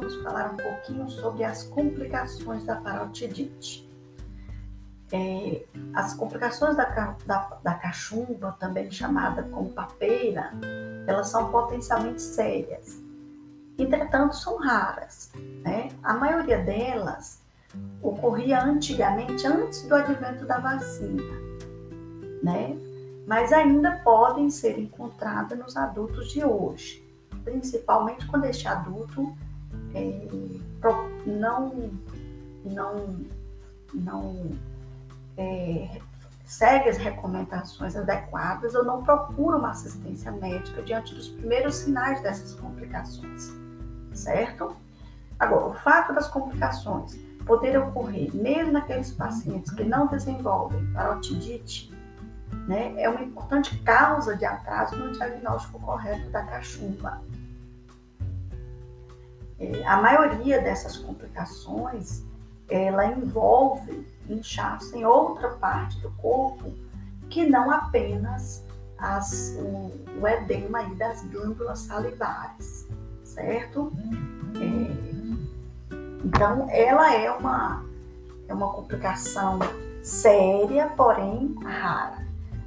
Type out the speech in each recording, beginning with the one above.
vamos falar um pouquinho sobre as complicações da parotidite. É, as complicações da, da, da cachumba, também chamada como papeira, elas são potencialmente sérias. Entretanto, são raras. Né? A maioria delas ocorria antigamente, antes do advento da vacina, né? mas ainda podem ser encontradas nos adultos de hoje, principalmente quando este adulto é, não, não, não é, segue as recomendações adequadas ou não procura uma assistência médica diante dos primeiros sinais dessas complicações, certo? Agora, o fato das complicações poder ocorrer mesmo naqueles pacientes que não desenvolvem parotidite, né, é uma importante causa de atraso no diagnóstico correto da cachumba. É, a maioria dessas complicações, ela envolve inchaço em outra parte do corpo que não apenas as, o, o edema das glândulas salivares, certo? É, então, ela é uma, é uma complicação séria, porém rara.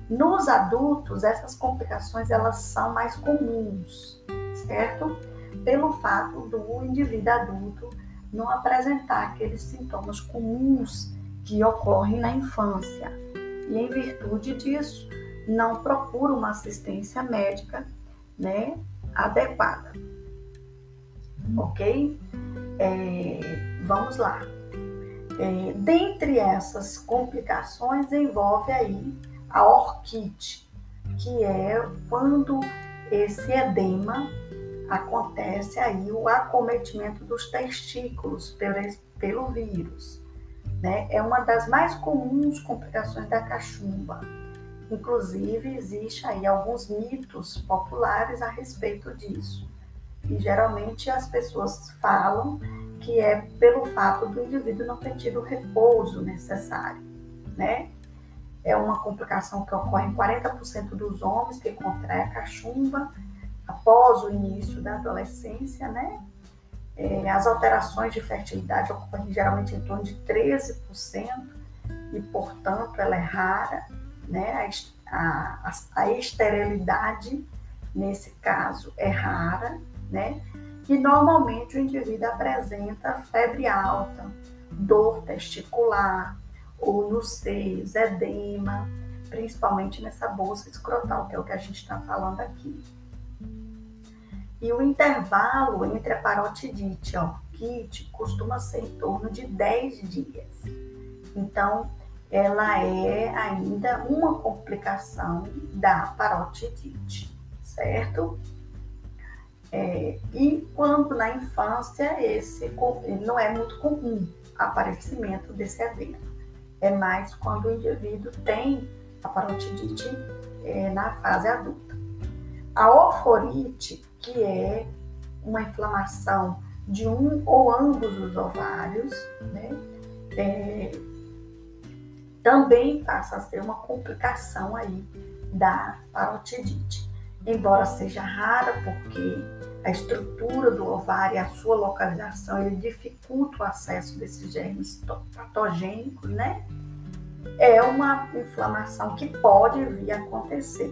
Nos adultos, essas complicações elas são mais comuns, certo? Pelo fato do indivíduo adulto não apresentar aqueles sintomas comuns que ocorrem na infância. E em virtude disso, não procura uma assistência médica né, adequada. Ok? É, vamos lá. É, dentre essas complicações envolve aí a orquite, que é quando esse edema acontece aí o acometimento dos testículos pelo, pelo vírus. Né? É uma das mais comuns complicações da cachumba. Inclusive, existe aí alguns mitos populares a respeito disso. E geralmente as pessoas falam que é pelo fato do indivíduo não ter tido o repouso necessário, né? É uma complicação que ocorre em 40% dos homens que contraem a cachumba após o início da adolescência, né? É, as alterações de fertilidade ocorrem geralmente em torno de 13% e, portanto, ela é rara, né? A, a, a esterilidade, nesse caso, é rara, né? E normalmente o indivíduo apresenta febre alta, dor testicular, ou nos seios, edema, principalmente nessa bolsa escrotal, que é o que a gente está falando aqui. E o intervalo entre a parotidite e a orquite costuma ser em torno de 10 dias. Então, ela é ainda uma complicação da parotidite, certo? É, e quando na infância esse não é muito comum aparecimento desse evento. É mais quando o indivíduo tem a parotidite é, na fase adulta. A oforite, que é uma inflamação de um ou ambos os ovários, né, é, também passa a ser uma complicação aí da parotidite embora seja rara, porque a estrutura do ovário e a sua localização ele dificulta o acesso desses germes patogênicos, né? É uma inflamação que pode vir a acontecer,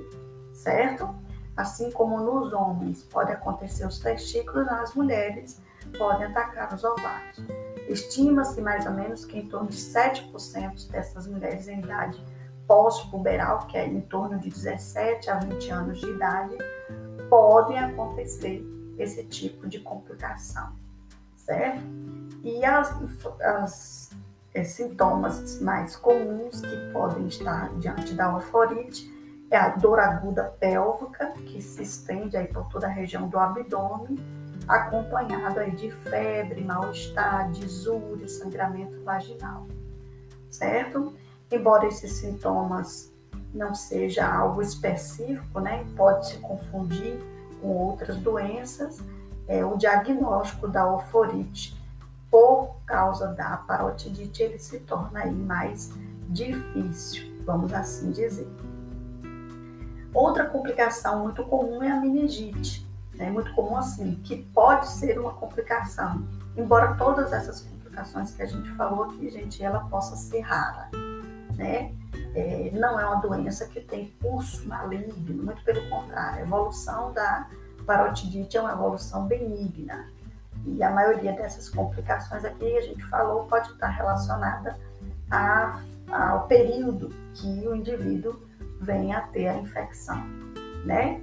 certo? Assim como nos homens pode acontecer os testículos, nas mulheres podem atacar os ovários. Estima-se mais ou menos que em torno de 7% dessas mulheres em idade pós-puberal, que é em torno de 17 a 20 anos de idade, podem acontecer esse tipo de complicação, certo? E as, as é, sintomas mais comuns que podem estar diante da euforite é a dor aguda pélvica, que se estende aí por toda a região do abdômen, acompanhado aí de febre, mal-estar, desúria, sangramento vaginal, certo? Embora esses sintomas não seja algo específico, né, pode se confundir com outras doenças, é, o diagnóstico da oforite por causa da parotidite ele se torna aí mais difícil, vamos assim dizer. Outra complicação muito comum é a meningite, É muito comum assim, que pode ser uma complicação. Embora todas essas complicações que a gente falou aqui, gente, ela possa ser rara, né? É, não é uma doença que tem curso maligno, muito pelo contrário, a evolução da parotidite é uma evolução benigna. E a maioria dessas complicações aqui a gente falou pode estar relacionada a, ao período que o indivíduo vem a ter a infecção, né?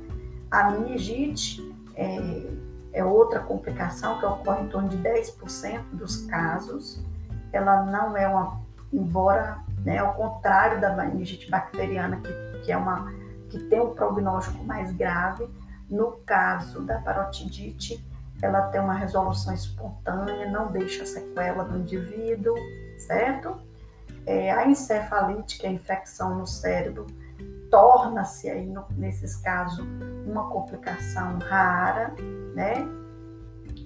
A meningite é, é outra complicação que ocorre em torno de 10% dos casos. Ela não é uma, embora, né, ao contrário da meningite bacteriana, que, que é uma que tem um prognóstico mais grave, no caso da parotidite, ela tem uma resolução espontânea, não deixa sequela do indivíduo, certo? É, a encefalite, que é a infecção no cérebro, torna-se aí, no, nesses casos, uma complicação rara, né?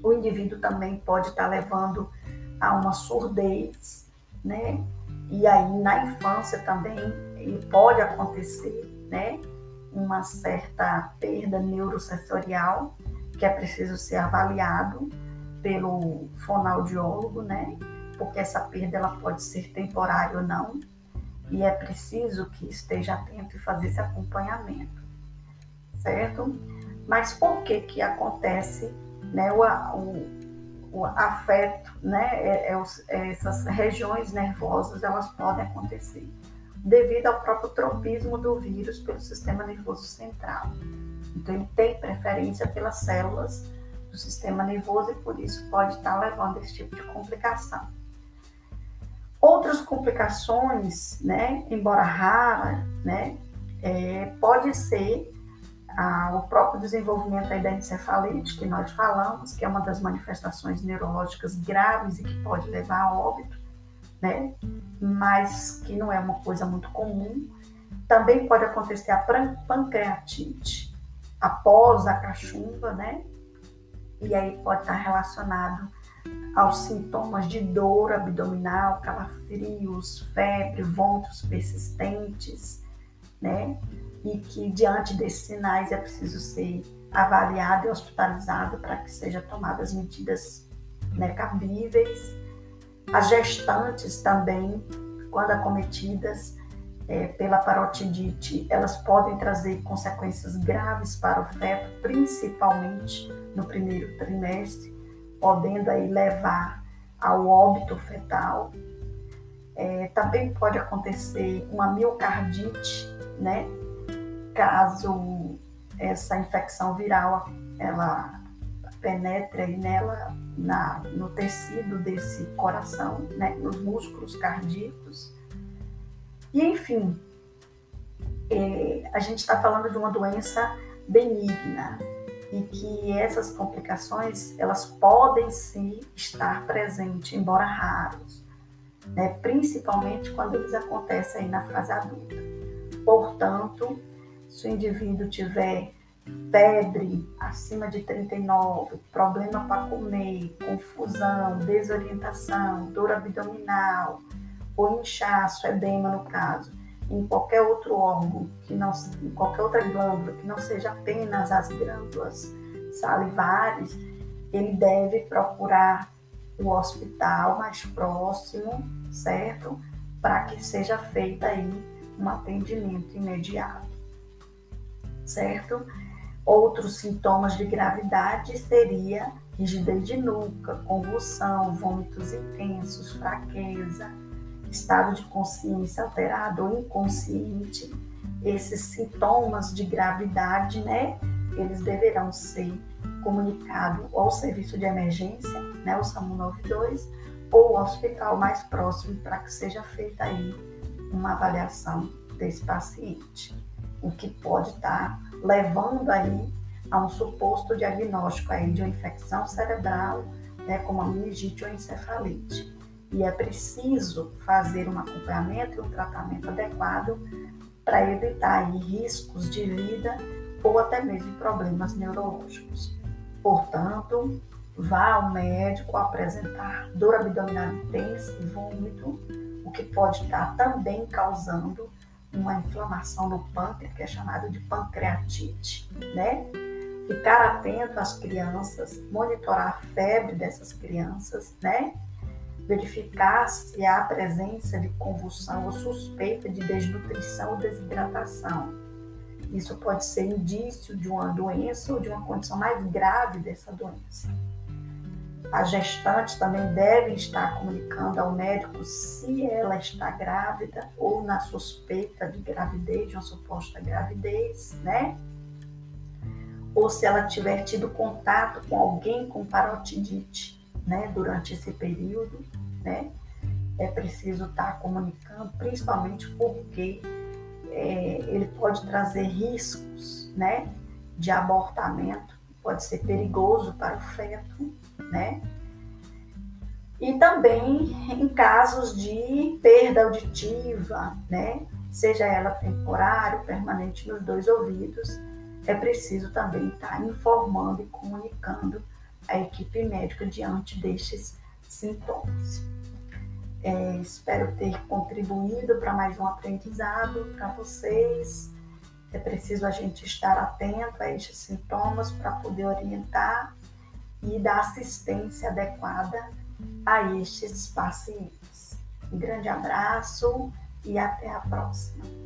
O indivíduo também pode estar levando a uma surdez, né? E aí na infância também pode acontecer, né? Uma certa perda neurosensorial que é preciso ser avaliado pelo fonoaudiólogo, né? Porque essa perda ela pode ser temporária ou não, e é preciso que esteja atento e fazer esse acompanhamento, certo? Mas por que que acontece, né, o, o, o afeto, né, é, é, é, essas regiões nervosas, elas podem acontecer devido ao próprio tropismo do vírus pelo sistema nervoso central. Então, ele tem preferência pelas células do sistema nervoso e por isso pode estar levando esse tipo de complicação. Outras complicações, né, embora rara, né, é, pode ser ah, o próprio desenvolvimento da encefalite, que nós falamos, que é uma das manifestações neurológicas graves e que pode levar a óbito, né, mas que não é uma coisa muito comum. Também pode acontecer a pancreatite após a cachumba, né, e aí pode estar relacionado aos sintomas de dor abdominal, calafrios, febre, vômitos persistentes, né? E que diante desses sinais é preciso ser avaliado e hospitalizado para que sejam tomadas medidas né, cabíveis. As gestantes também, quando acometidas é, pela parotidite, elas podem trazer consequências graves para o feto, principalmente no primeiro trimestre podendo aí levar ao óbito fetal. É, também pode acontecer uma miocardite, né? Caso essa infecção viral ela penetre nela na, no tecido desse coração, né? Nos músculos cardíacos. E enfim, é, a gente está falando de uma doença benigna, e que essas complicações elas podem sim estar presentes, embora raros, né? principalmente quando eles acontecem aí na fase adulta. Portanto, se o indivíduo tiver febre acima de 39, problema para comer, confusão, desorientação, dor abdominal, ou inchaço, edema no caso, em qualquer outro órgão, que não, em qualquer outra glândula, que não seja apenas as glândulas salivares, ele deve procurar o hospital mais próximo, certo? Para que seja feito aí um atendimento imediato, certo? Outros sintomas de gravidade seria rigidez de nuca, convulsão, vômitos intensos, fraqueza, estado de consciência alterado ou inconsciente, esses sintomas de gravidade, né, eles deverão ser comunicados ao serviço de emergência, né, o SAMU 92, ou ao hospital mais próximo para que seja feita aí uma avaliação desse paciente, o que pode estar levando aí a um suposto diagnóstico aí de uma infecção cerebral, né, como a meningite ou encefalite e é preciso fazer um acompanhamento e um tratamento adequado para evitar aí, riscos de vida ou até mesmo problemas neurológicos. Portanto, vá ao médico apresentar dor abdominal intensa e vômito, o que pode estar também causando uma inflamação no pâncreas, que é chamado de pancreatite, né? ficar atento às crianças, monitorar a febre dessas crianças, né? Verificar se há presença de convulsão ou suspeita de desnutrição ou desidratação. Isso pode ser indício de uma doença ou de uma condição mais grave dessa doença. As gestantes também devem estar comunicando ao médico se ela está grávida ou na suspeita de gravidez, de uma suposta gravidez, né? Ou se ela tiver tido contato com alguém com parotidite, né, durante esse período, né? É preciso estar comunicando, principalmente porque é, ele pode trazer riscos, né, de abortamento, pode ser perigoso para o feto, né? E também em casos de perda auditiva, né? Seja ela temporária ou permanente nos dois ouvidos, é preciso também estar informando e comunicando a equipe médica diante destes sintomas. É, espero ter contribuído para mais um aprendizado para vocês. É preciso a gente estar atento a estes sintomas para poder orientar e da assistência adequada a estes pacientes. Um grande abraço e até a próxima.